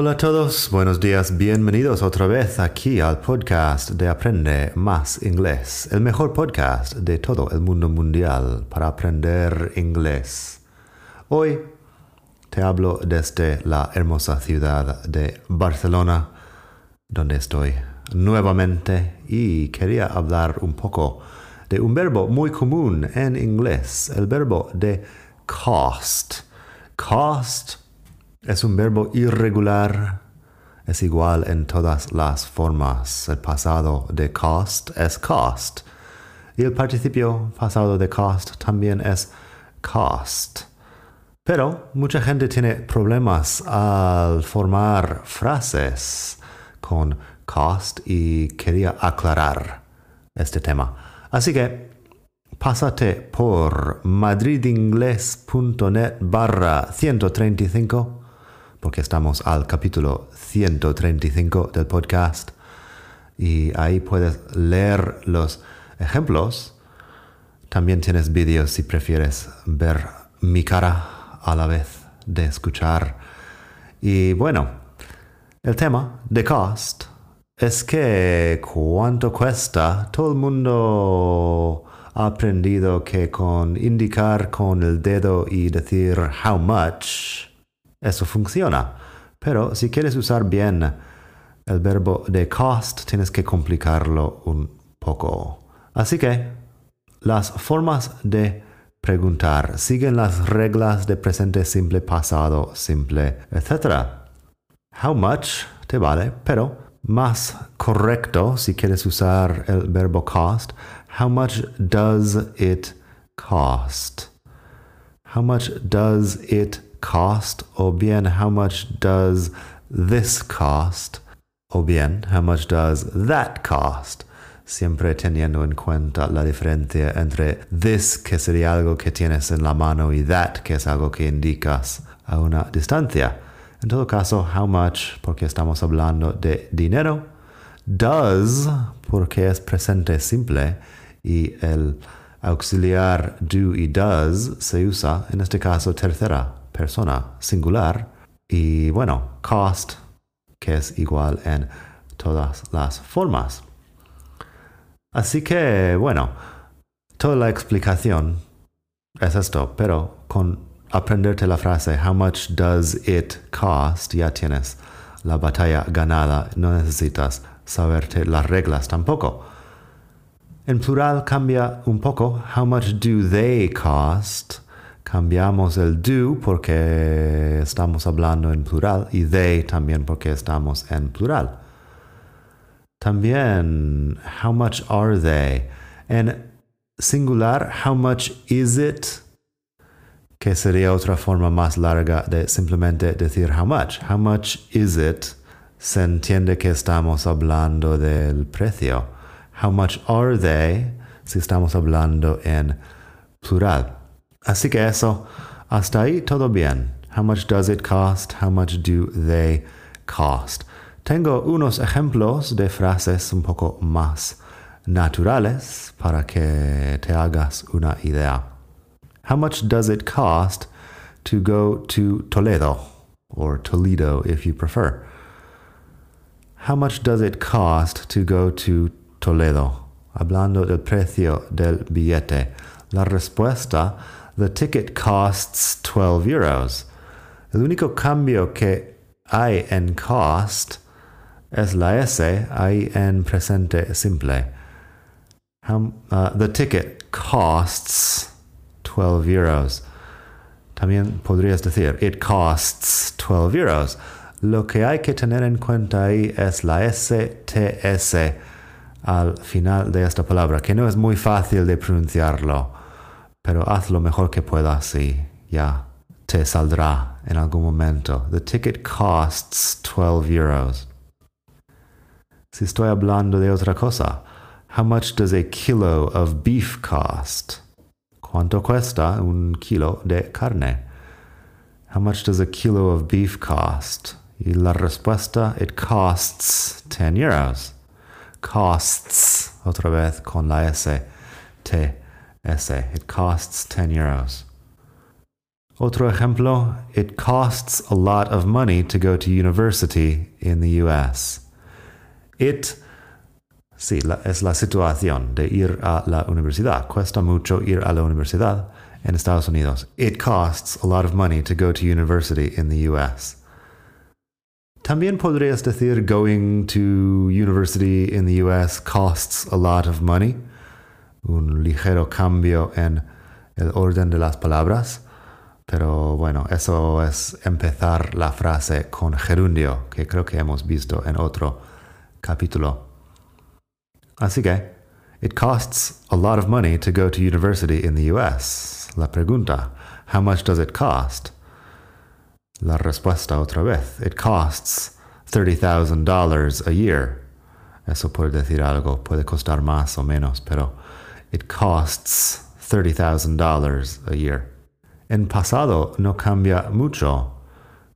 Hola a todos, buenos días, bienvenidos otra vez aquí al podcast de Aprende Más Inglés, el mejor podcast de todo el mundo mundial para aprender inglés. Hoy te hablo desde la hermosa ciudad de Barcelona, donde estoy nuevamente y quería hablar un poco de un verbo muy común en inglés, el verbo de cost. Cost es un verbo irregular. Es igual en todas las formas. El pasado de cost es cost. Y el participio pasado de cost también es cost. Pero mucha gente tiene problemas al formar frases con cost y quería aclarar este tema. Así que pásate por madridingles.net barra 135 porque estamos al capítulo 135 del podcast y ahí puedes leer los ejemplos. También tienes vídeos si prefieres ver mi cara a la vez de escuchar. Y bueno, el tema de cost es que cuánto cuesta, todo el mundo ha aprendido que con indicar con el dedo y decir how much, eso funciona. Pero si quieres usar bien el verbo de cost, tienes que complicarlo un poco. Así que las formas de preguntar siguen las reglas de presente simple, pasado simple, etc. How much te vale, pero más correcto si quieres usar el verbo cost, how much does it cost? How much does it cost, o bien how much does this cost, o bien how much does that cost. Siempre teniendo en cuenta la diferencia entre this, que sería algo que tienes en la mano, y that, que es algo que indicas a una distancia. En todo caso, how much, porque estamos hablando de dinero. Does, porque es presente simple y el auxiliar do y does se usa, en este caso, tercera persona singular y bueno, cost que es igual en todas las formas. Así que bueno, toda la explicación es esto, pero con aprenderte la frase how much does it cost ya tienes la batalla ganada, no necesitas saberte las reglas tampoco. En plural cambia un poco how much do they cost cambiamos el do porque estamos hablando en plural y they también porque estamos en plural. También, how much are they? En singular, how much is it? Que sería otra forma más larga de simplemente decir how much. How much is it? Se entiende que estamos hablando del precio. How much are they? Si estamos hablando en plural. Así que eso, hasta ahí todo bien. How much does it cost? How much do they cost? Tengo unos ejemplos de frases un poco más naturales para que te hagas una idea. How much does it cost to go to Toledo or Toledo if you prefer? How much does it cost to go to Toledo? Hablando del precio del billete. La respuesta, the ticket costs 12 euros. El único cambio que hay en cost es la S ahí en presente simple. Uh, the ticket costs 12 euros. También podrías decir, it costs 12 euros. Lo que hay que tener en cuenta ahí es la STS al final de esta palabra, que no es muy fácil de pronunciarlo, pero haz lo mejor que puedas y ya te saldrá en algún momento. The ticket costs 12 euros. Si estoy hablando de otra cosa, how much does a kilo of beef cost? ¿Cuánto cuesta un kilo de carne? How much does a kilo of beef cost? Y la respuesta, it costs 10 euros. Costs, otra vez con la S, T, S. It costs 10 euros. Otro ejemplo, it costs a lot of money to go to university in the US. It, sí, la, es la situación de ir a la universidad. Cuesta mucho ir a la universidad en Estados Unidos. It costs a lot of money to go to university in the US. También podrías decir going to university in the US costs a lot of money. Un ligero cambio en el orden de las palabras. Pero bueno, eso es empezar la frase con gerundio, que creo que hemos visto en otro capítulo. Así que, it costs a lot of money to go to university in the US. La pregunta, how much does it cost? La respuesta otra vez, it costs $30,000 a year. Eso puede decir algo, puede costar más o menos, pero it costs $30,000 a year. En pasado no cambia mucho.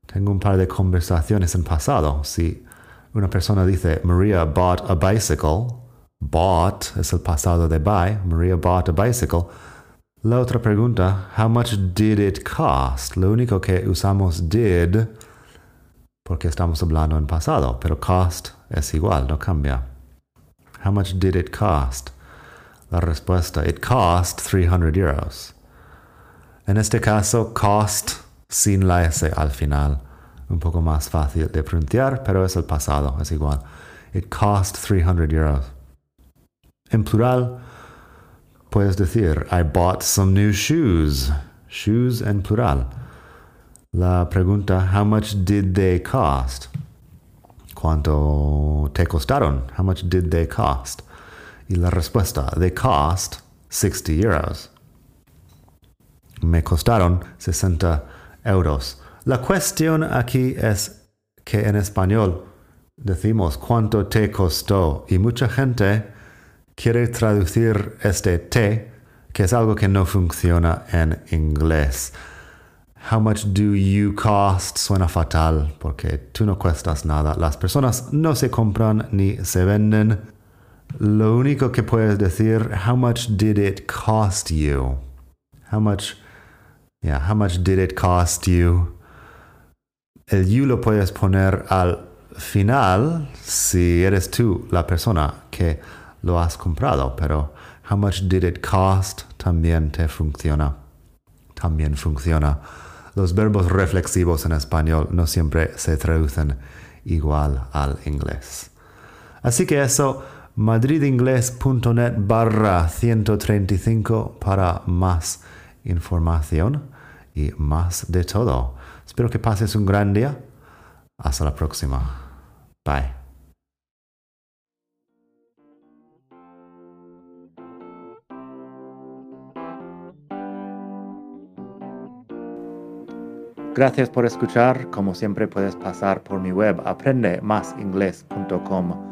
Tengo un par de conversaciones en pasado. Si una persona dice, Maria bought a bicycle. Bought es el pasado de buy. Maria bought a bicycle. La otra pregunta, how much did it cost? Lo único que usamos did porque estamos hablando en pasado, pero cost es igual, no cambia. How much did it cost? La respuesta, it cost 300 euros. En este caso, cost sin la S al final un poco más fácil de pronunciar, pero es el pasado, es igual. It cost 300 euros. En plural, puedes decir, I bought some new shoes. Shoes en plural. La pregunta, how much did they cost? ¿Cuánto te costaron? How much did they cost? Y la respuesta, they cost 60 euros. Me costaron 60 euros. La cuestión aquí es que en español decimos cuánto te costó y mucha gente quiere traducir este te, que es algo que no funciona en inglés. How much do you cost suena fatal porque tú no cuestas nada. Las personas no se compran ni se venden. Lo único que puedes decir, how much did it cost you? How much, yeah, how much did it cost you? el you lo puedes poner al final si eres tú la persona que lo has comprado, pero how much did it cost también te funciona. También funciona. Los verbos reflexivos en español no siempre se traducen igual al inglés. Así que eso, madridingles.net barra 135 para más información y más de todo. Espero que pases un gran día. Hasta la próxima. Bye. Gracias por escuchar. Como siempre puedes pasar por mi web aprendemasingles.com